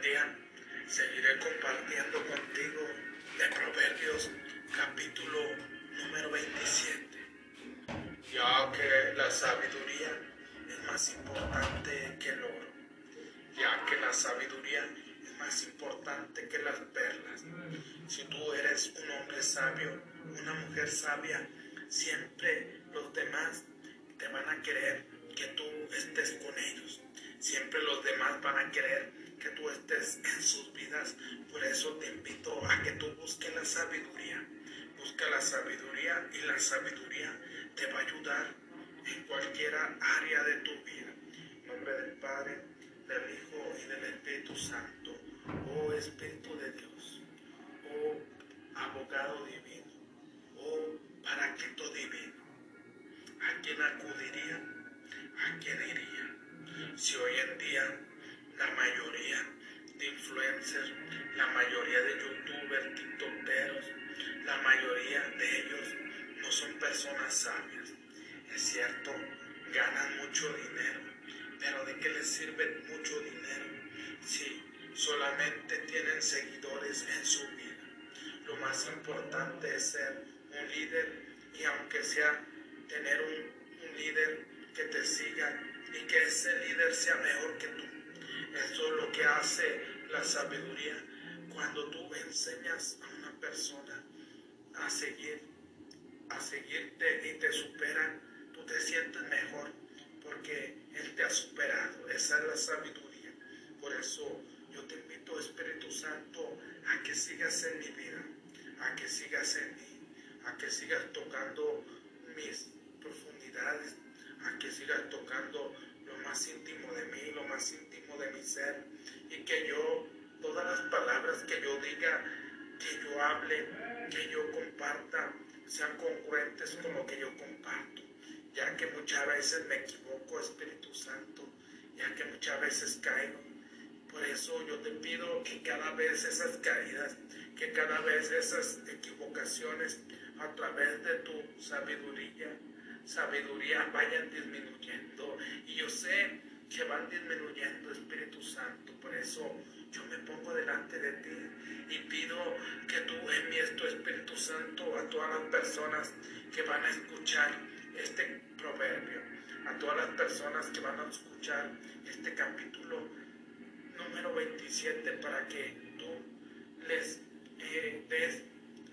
día. Seguiré compartiendo contigo de Proverbios capítulo número 27. Ya que la sabiduría es más importante que el oro. Ya que la sabiduría es más importante que las perlas. Si tú eres un hombre sabio, una mujer sabia, siempre los demás te van a querer que tú estés con ellos. Siempre los demás van a querer que tú estés en sus vidas. Por eso te invito a que tú busques la sabiduría. Busca la sabiduría y la sabiduría te va a ayudar en cualquier área de tu vida. Nombre del Padre, del Hijo y del Espíritu Santo. Oh Espíritu de Dios. Oh abogado divino. Oh paraquito divino. ¿A quién acudiría? ¿A quién iría? Si hoy en día la mayoría de influencers, la mayoría de youtubers, tiktokeros, la mayoría de ellos no son personas sabias. Es cierto, ganan mucho dinero, pero ¿de qué les sirve mucho dinero si solamente tienen seguidores en su vida? Lo más importante es ser un líder y aunque sea tener un, líder que te siga y que ese líder sea mejor que tú. Eso es lo que hace la sabiduría. Cuando tú enseñas a una persona a seguir, a seguirte y te superan, tú te sientes mejor porque Él te ha superado. Esa es la sabiduría. Por eso yo te invito, Espíritu Santo, a que sigas en mi vida, a que sigas en mí, a que sigas tocando mis profundidades, a que sigas tocando más íntimo de mí, lo más íntimo de mi ser, y que yo, todas las palabras que yo diga, que yo hable, que yo comparta, sean congruentes con lo que yo comparto, ya que muchas veces me equivoco, Espíritu Santo, ya que muchas veces caigo. Por eso yo te pido que cada vez esas caídas, que cada vez esas equivocaciones, a través de tu sabiduría, sabiduría vayan disminuyendo. Y yo sé que van disminuyendo, Espíritu Santo. Por eso yo me pongo delante de ti y pido que tú envíes tu Espíritu Santo a todas las personas que van a escuchar este proverbio, a todas las personas que van a escuchar este capítulo número 27 para que tú les eh, des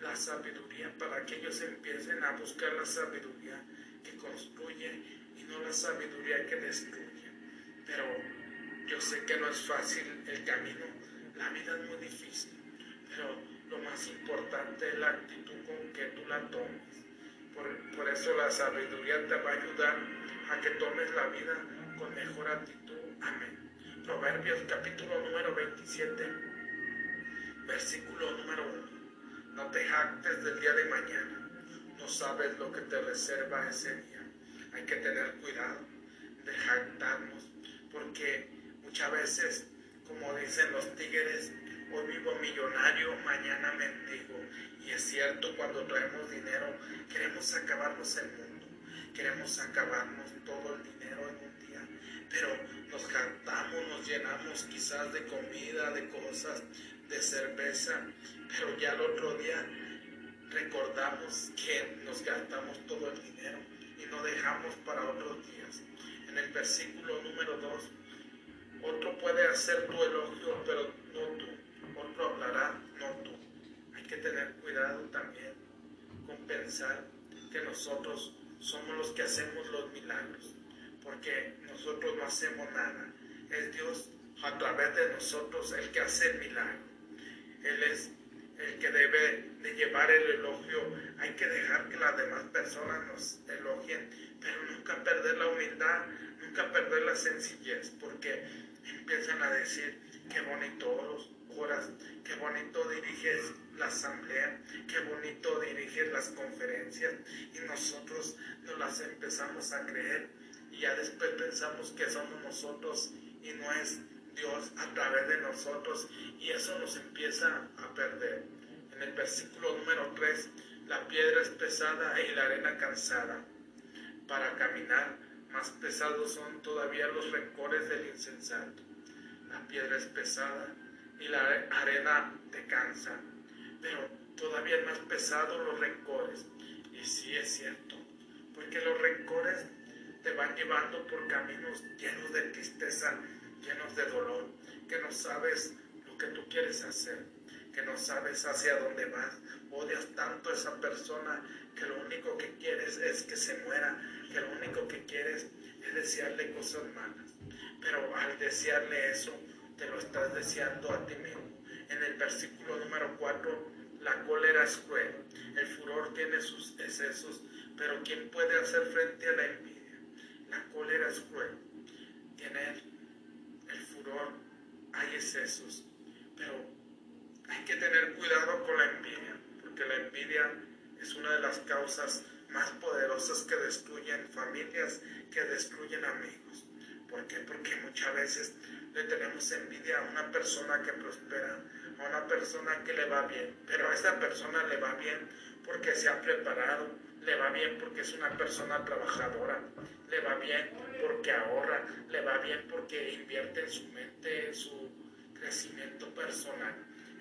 la sabiduría, para que ellos empiecen a buscar la sabiduría que construye y no la sabiduría que destruye. Pero yo sé que no es fácil el camino, la vida es muy difícil, pero lo más importante es la actitud con que tú la tomes. Por, por eso la sabiduría te va a ayudar a que tomes la vida con mejor actitud. Amén. Proverbios capítulo número 27, versículo número 1. No te jactes del día de mañana. Sabes lo que te reserva ese día. Hay que tener cuidado de jactarnos, porque muchas veces, como dicen los tigres, hoy vivo millonario, mañana mendigo. Y es cierto, cuando traemos dinero, queremos acabarnos el mundo, queremos acabarnos todo el dinero en un día, pero nos jactamos, nos llenamos quizás de comida, de cosas, de cerveza, pero ya el otro día recordamos que nos gastamos todo el dinero y no dejamos para otros días. En el versículo número 2, otro puede hacer tu elogio, pero no tú. Otro hablará, no tú. Hay que tener cuidado también con pensar que nosotros somos los que hacemos los milagros, porque nosotros no hacemos nada. Es Dios a través de nosotros el que hace el milagro. Él es el que debe de llevar el elogio. Hay que dejar que las demás personas nos elogien, pero nunca perder la humildad, nunca perder la sencillez, porque empiezan a decir qué bonito oras, qué bonito diriges la asamblea, qué bonito diriges las conferencias, y nosotros nos las empezamos a creer, y ya después pensamos que somos nosotros y no es Dios a través de nosotros y eso nos empieza a perder. En el versículo número 3, la piedra es pesada y la arena cansada. Para caminar, más pesados son todavía los rencores del insensato. La piedra es pesada y la arena te cansa, pero todavía más pesado los rencores. Y sí es cierto, porque los rencores te van llevando por caminos llenos de tristeza, llenos de dolor, que no sabes lo que tú quieres hacer, que no sabes hacia dónde vas. Odias tanto a esa persona que lo único que quieres es que se muera, que lo único que quieres es desearle cosas malas. Pero al desearle eso, te lo estás deseando a ti mismo. En el versículo número 4, la cólera es cruel, el furor tiene sus excesos, pero ¿quién puede hacer frente a la envidia? La cólera es cruel, tiene hay excesos, pero hay que tener cuidado con la envidia, porque la envidia es una de las causas más poderosas que destruyen familias, que destruyen amigos. ¿Por qué? Porque muchas veces le tenemos envidia a una persona que prospera, a una persona que le va bien, pero a esa persona le va bien porque se ha preparado, le va bien porque es una persona trabajadora, le va bien porque ahorra, le va bien porque invierte en su mente, en su crecimiento personal.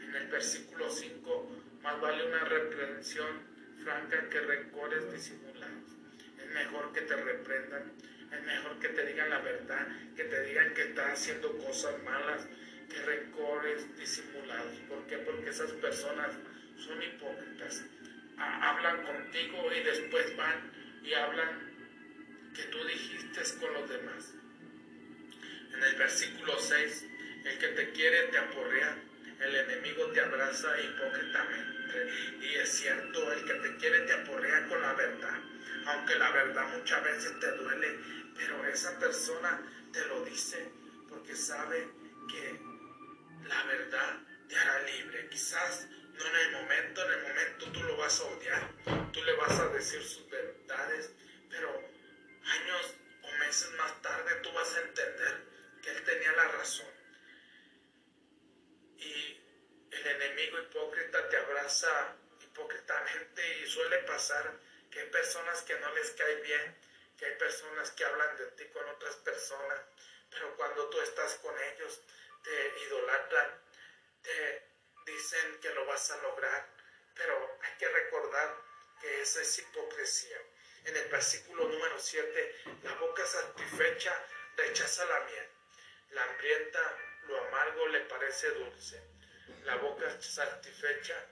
En el versículo 5, más vale una reprensión franca que rencores disimulados. Es mejor que te reprendan es mejor que te digan la verdad, que te digan que estás haciendo cosas malas, que rencores disimulados. ¿Por qué? Porque esas personas son hipócritas. Hablan contigo y después van y hablan que tú dijiste con los demás. En el versículo 6, el que te quiere te aporrea, el enemigo te abraza hipócritamente. Y es cierto, el que te quiere te aporrea con la verdad aunque la verdad muchas veces te duele, pero esa persona te lo dice porque sabe que la verdad te hará libre. Quizás no en el momento, La boca satisfecha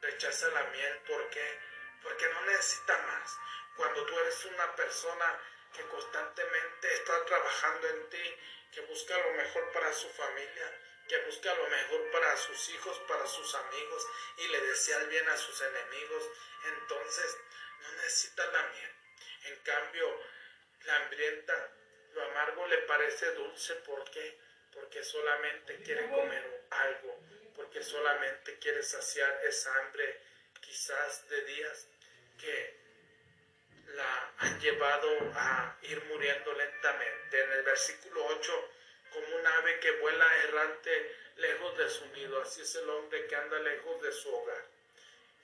rechaza la miel porque porque no necesita más. Cuando tú eres una persona que constantemente está trabajando en ti, que busca lo mejor para su familia, que busca lo mejor para sus hijos, para sus amigos y le desea el bien a sus enemigos, entonces no necesita la miel. En cambio, la hambrienta, lo amargo le parece dulce, ¿por qué? Porque solamente quiere comer algo, porque solamente quiere saciar esa hambre quizás de días que la han llevado a ir muriendo lentamente. En el versículo 8, como un ave que vuela errante lejos de su nido, así es el hombre que anda lejos de su hogar,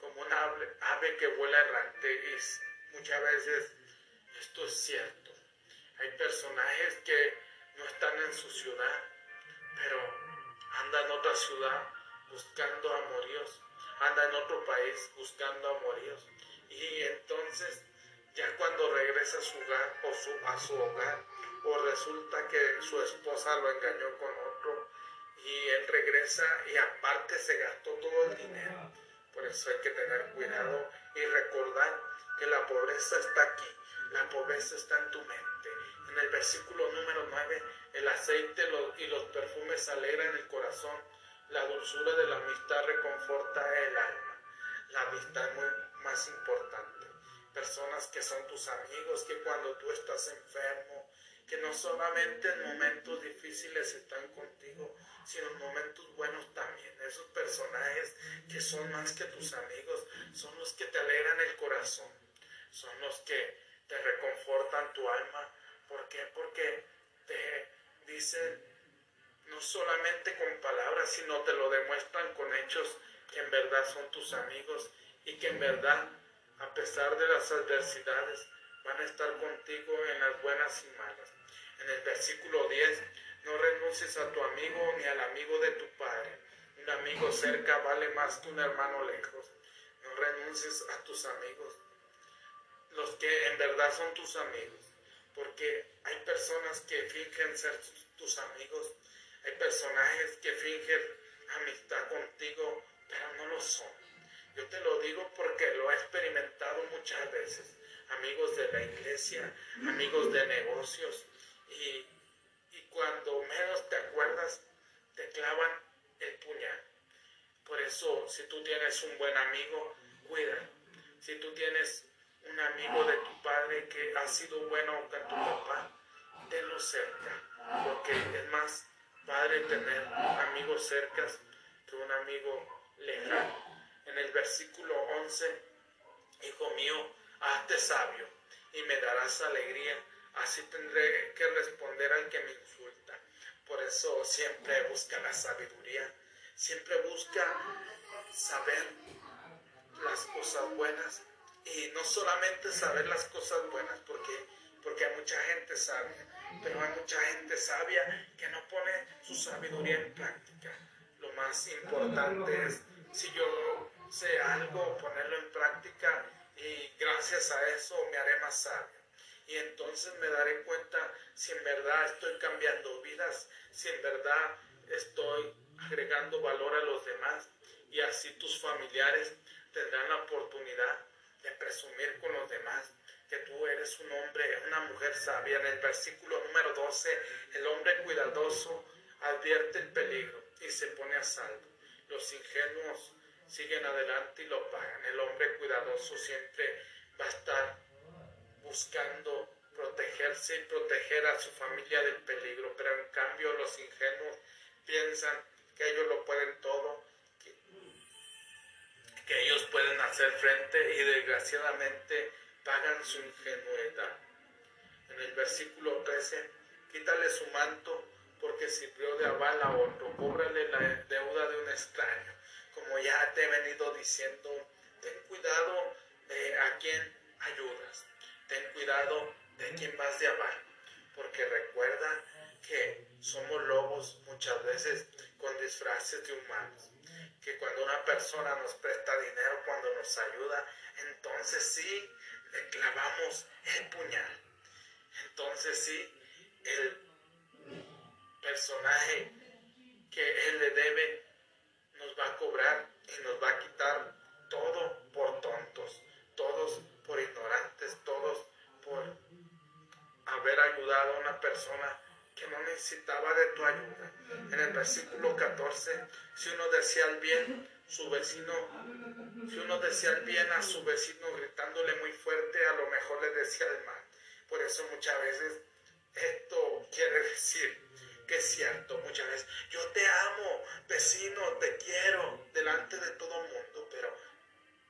como un ave, ave que vuela errante. Y muchas veces esto es cierto. Hay personajes que no están en su ciudad, pero andan en otra ciudad buscando amoríos, anda en otro país buscando amoríos y entonces ya cuando regresa a su hogar o a su hogar o resulta que su esposa lo engañó con otro y él regresa y aparte se gastó todo el dinero. Por eso hay que tener cuidado y recordar que la pobreza está aquí, la pobreza está en tu mente. En el versículo número 9, el aceite y los perfumes alegran el corazón, la dulzura de la amistad reconforta el alma. La amistad es muy más importante. Personas que son tus amigos, que cuando tú estás enfermo, que no solamente en momentos difíciles están contigo, sino en momentos buenos también. Esos personajes que son más que tus amigos, son los que te alegran el corazón, son los que te reconfortan tu alma. ¿Por qué? Porque te dicen no solamente con palabras, sino te lo demuestran con hechos que en verdad son tus amigos y que en verdad, a pesar de las adversidades, van a estar contigo en las buenas y malas. En el versículo 10, no renuncies a tu amigo ni al amigo de tu padre. Un amigo cerca vale más que un hermano lejos. No renuncies a tus amigos, los que en verdad son tus amigos, porque hay personas que fingen ser tus amigos, hay personajes que fingen amistad contigo, pero no lo son. Yo te lo digo porque lo he experimentado muchas veces. Amigos de la iglesia, amigos de negocios, y, y cuando menos te acuerdas, te clavan el puñal. Por eso, si tú tienes un buen amigo, cuida. Si tú tienes un amigo de tu padre que ha sido bueno con tu papá, tenlo cerca. Porque es más padre tener amigos cercas que un amigo lejano. En el versículo 11, Hijo mío, hazte sabio y me darás alegría, así tendré que responder al que me insulta. Por eso siempre busca la sabiduría, siempre busca saber las cosas buenas y no solamente saber las cosas buenas, porque, porque hay mucha gente sabia, pero hay mucha gente sabia que no pone su sabiduría en práctica. Lo más importante es, si yo sé algo, ponerlo en práctica y gracias a eso me haré más sabio. Y entonces me daré cuenta si en verdad estoy cambiando vidas, si en verdad estoy agregando valor a los demás y así tus familiares tendrán la oportunidad de presumir con los demás que tú eres un hombre, una mujer sabia. En el versículo número 12, el hombre cuidadoso advierte el peligro y se pone a salvo. Los ingenuos siguen adelante y lo pagan. El hombre cuidadoso siempre va a estar buscando protegerse y proteger a su familia del peligro, pero en cambio los ingenuos piensan que ellos lo pueden todo, que, que ellos pueden hacer frente y desgraciadamente pagan su ingenuidad. En el versículo 13, quítale su manto porque sirvió de aval a otro, cóbrale la deuda de un extraño. Como ya te he venido diciendo, ten cuidado de a quién ayudas, ten cuidado de quién vas de aval, porque recuerda que somos lobos muchas veces con disfraces de humanos, que cuando una persona nos presta dinero, cuando nos ayuda, entonces sí le clavamos el puñal. Entonces sí, el personaje que él le debe nos va a cobrar y nos va a quitar todo por tontos, todos por ignorantes, todos por haber ayudado a una persona que no necesitaba de tu ayuda. En el versículo 14, si uno decía el bien, su vecino, si uno decía el bien a su vecino decía el mal. Por eso muchas veces esto quiere decir que es cierto, muchas veces, yo te amo, vecino, te quiero, delante de todo mundo, pero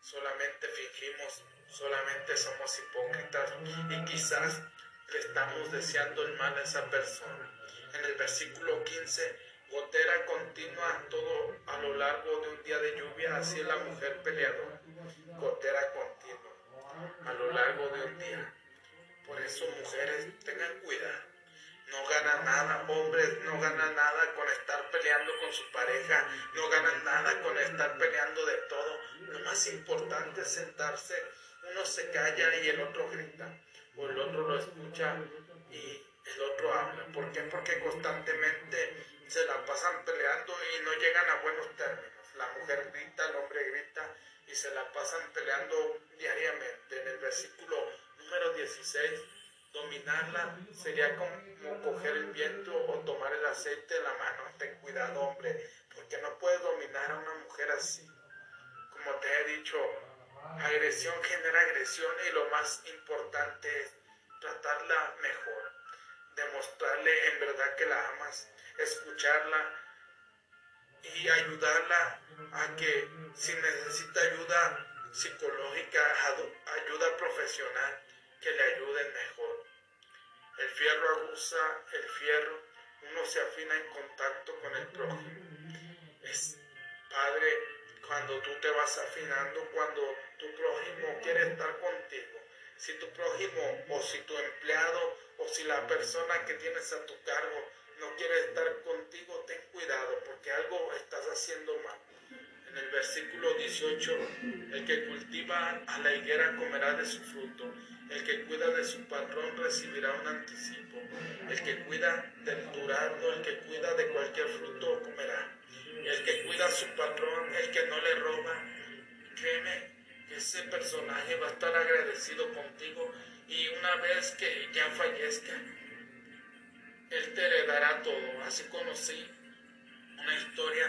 solamente fingimos, solamente somos hipócritas y quizás le estamos deseando el mal a esa persona. En el versículo 15, gotera continua todo a lo largo de un día de lluvia, así la mujer peleadora. Gotera continua a lo largo de un día. Por eso, mujeres, tengan cuidado. No ganan nada, hombres no ganan nada con estar peleando con su pareja, no ganan nada con estar peleando de todo. Lo más importante es sentarse, uno se calla y el otro grita o el otro lo escucha y el otro habla. ¿Por qué? Porque constantemente se la pasan peleando y no llegan a buenos términos. La mujer grita, el hombre grita y se la pasan peleando diariamente. En el versículo número 16, dominarla sería como coger el viento o tomar el aceite de la mano. Ten cuidado, hombre, porque no puedes dominar a una mujer así. Como te he dicho, Agresión genera agresión y lo más importante es tratarla mejor, demostrarle en verdad que la amas, escucharla y ayudarla a que si necesita ayuda psicológica, ayuda profesional, que le ayuden mejor. El fierro abusa el fierro, uno se afina en contacto con el prójimo. Padre, cuando tú te vas afinando, cuando tu prójimo quiere estar contigo, si tu prójimo o si tu empleado o si la persona que tienes a tu cargo no quiere estar contigo, ten cuidado porque algo estás haciendo mal. En el versículo 18, el que cultiva a la higuera comerá de su fruto, el que cuida de su patrón recibirá un anticipo, el que cuida del durazno, el que cuida de cualquier fruto comerá, el que cuida a su patrón, el que no le roba, créeme que ese personaje va a estar agradecido contigo y una vez que ya fallezca, él te heredará todo. Así conocí una historia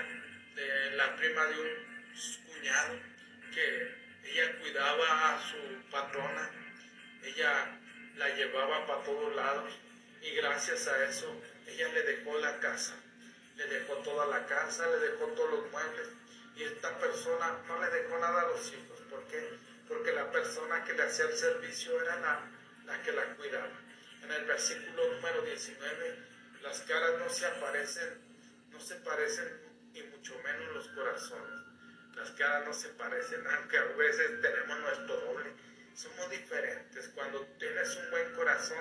de la prima de un cuñado que ella cuidaba a su patrona, ella la llevaba para todos lados y gracias a eso ella le dejó la casa, le dejó toda la casa, le dejó todos los muebles y esta persona no le dejó nada a los hijos. ¿Por qué? Porque la persona que le hacía el servicio era la, la que la cuidaba. En el versículo número 19, las caras no se aparecen, no se parecen y mucho menos los corazones. Las caras no se parecen, aunque a veces tenemos nuestro doble. Somos diferentes. Cuando tienes un buen corazón,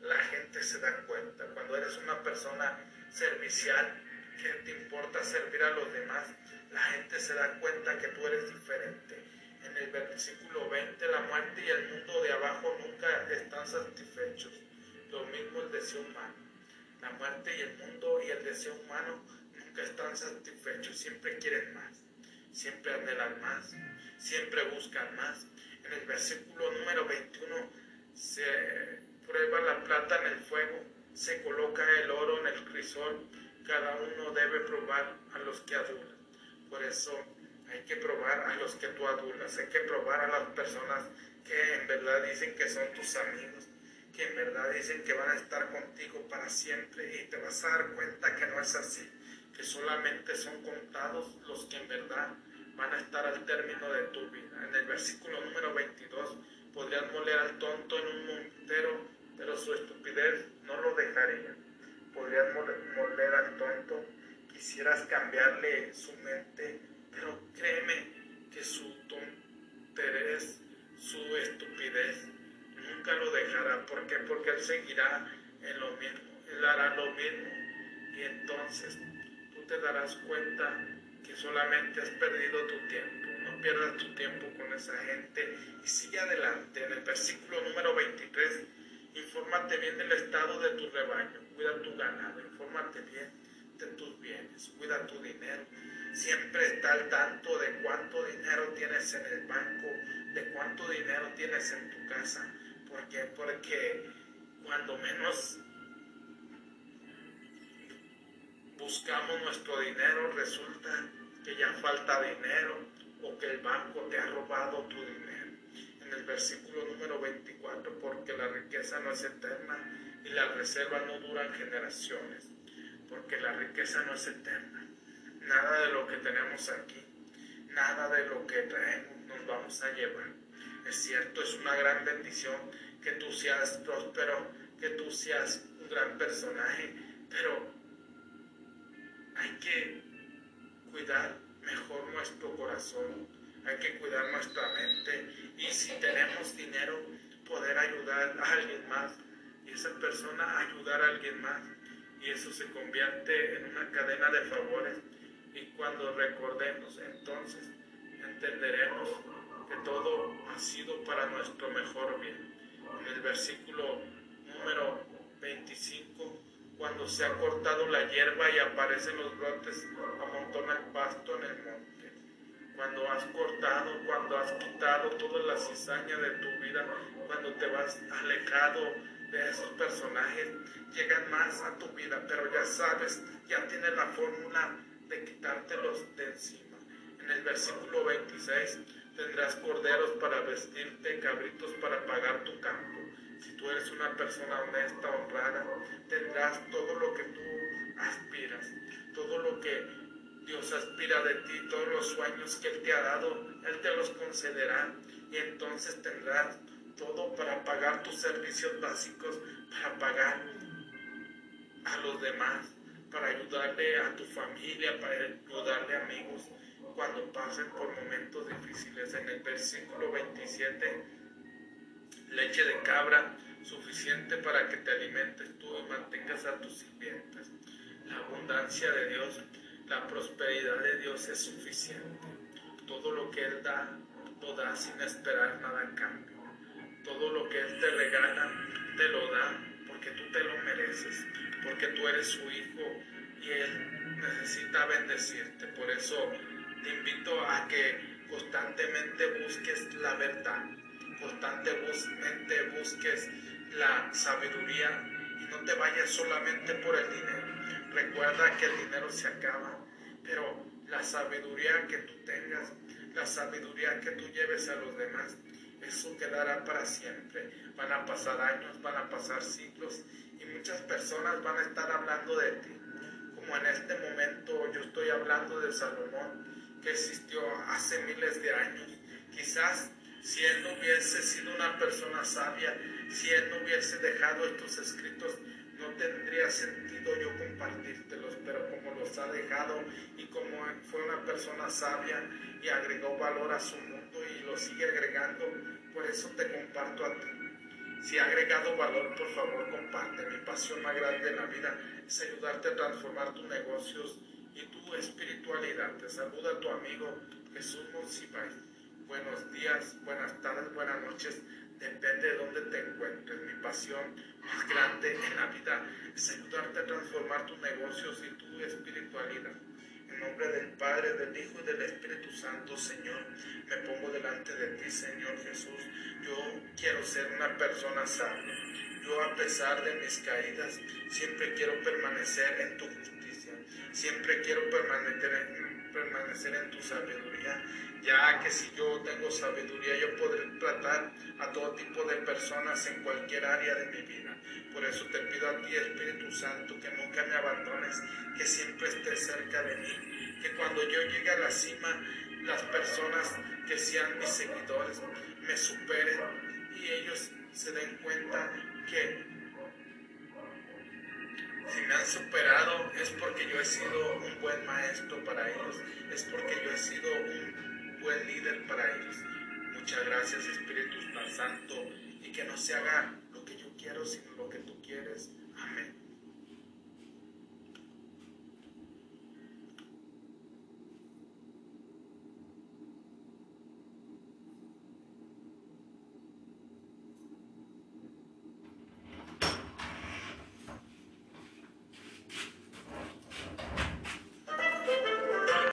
la gente se da cuenta. Cuando eres una persona servicial, que te importa servir a los demás, la gente se da cuenta que tú eres diferente. En el versículo 20, la muerte y el mundo de abajo nunca están satisfechos. Lo mismo el deseo humano. La muerte y el mundo y el deseo humano nunca están satisfechos, siempre quieren más, siempre anhelan más, siempre buscan más. En el versículo número 21 se prueba la plata en el fuego, se coloca el oro en el crisol, cada uno debe probar a los que adulan. Por eso hay que probar a los que tú adulas, hay que probar a las personas que en verdad dicen que son tus amigos, que en verdad dicen que van a estar contigo para siempre y te vas a dar cuenta que no es así que solamente son contados los que en verdad van a estar al término de tu vida. En el versículo número 22, podrían moler al tonto en un montero, pero su estupidez no lo dejaría. Podrían moler al tonto, quisieras cambiarle su mente, pero créeme que su tonterez, su estupidez, nunca lo dejará. ¿Por qué? Porque él seguirá en lo mismo, él hará lo mismo. Y entonces te darás cuenta que solamente has perdido tu tiempo. No pierdas tu tiempo con esa gente y sigue adelante. En el versículo número 23, infórmate bien del estado de tu rebaño, cuida tu ganado, infórmate bien de tus bienes, cuida tu dinero. Siempre está al tanto de cuánto dinero tienes en el banco, de cuánto dinero tienes en tu casa. ¿Por qué? Porque cuando menos buscamos nuestro dinero, resulta que ya falta dinero o que el banco te ha robado tu dinero. En el versículo número 24, porque la riqueza no es eterna y las reservas no duran generaciones, porque la riqueza no es eterna. Nada de lo que tenemos aquí, nada de lo que traemos nos vamos a llevar. Es cierto, es una gran bendición que tú seas próspero, que tú seas un gran personaje, pero hay que cuidar mejor nuestro corazón, hay que cuidar nuestra mente y si tenemos dinero, poder ayudar a alguien más y esa persona ayudar a alguien más y eso se convierte en una cadena de favores y cuando recordemos entonces entenderemos que todo ha sido para nuestro mejor bien. El versículo número 25 cuando se ha cortado la hierba y aparecen los brotes, amontona el pasto en el monte. Cuando has cortado, cuando has quitado toda la cizaña de tu vida, cuando te vas alejado de esos personajes, llegan más a tu vida, pero ya sabes, ya tienes la fórmula de quitártelos de encima. En el versículo 26, tendrás corderos para vestirte, cabritos para pagar tu campo. Si tú eres una persona honesta, honrada, tendrás todo lo que tú aspiras, todo lo que Dios aspira de ti, todos los sueños que Él te ha dado, Él te los concederá. Y entonces tendrás todo para pagar tus servicios básicos, para pagar a los demás, para ayudarle a tu familia, para ayudarle a amigos cuando pasen por momentos difíciles. En el versículo 27 leche de cabra suficiente para que te alimentes tú y mantengas a tus sirvientes. La abundancia de Dios, la prosperidad de Dios es suficiente. Todo lo que Él da, lo da sin esperar nada en cambio. Todo lo que Él te regala, te lo da porque tú te lo mereces, porque tú eres su hijo y Él necesita bendecirte. Por eso te invito a que constantemente busques la verdad, constantemente busques la sabiduría y no te vayas solamente por el dinero. Recuerda que el dinero se acaba, pero la sabiduría que tú tengas, la sabiduría que tú lleves a los demás, eso quedará para siempre. Van a pasar años, van a pasar siglos y muchas personas van a estar hablando de ti. Como en este momento yo estoy hablando de Salomón, que existió hace miles de años. Quizás si él no hubiese sido una persona sabia, si él no hubiese dejado estos escritos, no tendría sentido yo compartírtelos, pero como los ha dejado y como fue una persona sabia y agregó valor a su mundo y lo sigue agregando, por eso te comparto a ti. Si ha agregado valor, por favor comparte. Mi pasión más grande en la vida es ayudarte a transformar tus negocios y tu espiritualidad. Te saluda tu amigo Jesús Monsiváis. Buenos días, buenas tardes, buenas noches. Depende de dónde te encuentres. Mi pasión más grande en la vida es ayudarte a transformar tus negocios y tu espiritualidad. En nombre del Padre, del Hijo y del Espíritu Santo, Señor, me pongo delante de ti, Señor Jesús. Yo quiero ser una persona sabia. Yo a pesar de mis caídas, siempre quiero permanecer en tu justicia. Siempre quiero permanecer en, permanecer en tu sabiduría ya que si yo tengo sabiduría, yo podré tratar a todo tipo de personas en cualquier área de mi vida. Por eso te pido a ti, Espíritu Santo, que nunca me abandones, que siempre estés cerca de mí, que cuando yo llegue a la cima, las personas que sean mis seguidores me superen y ellos se den cuenta que si me han superado es porque yo he sido un buen maestro para ellos, es porque yo he sido un buen líder para ellos. Muchas gracias Espíritu Santo y que no se haga lo que yo quiero, sino lo que tú quieres. Amén.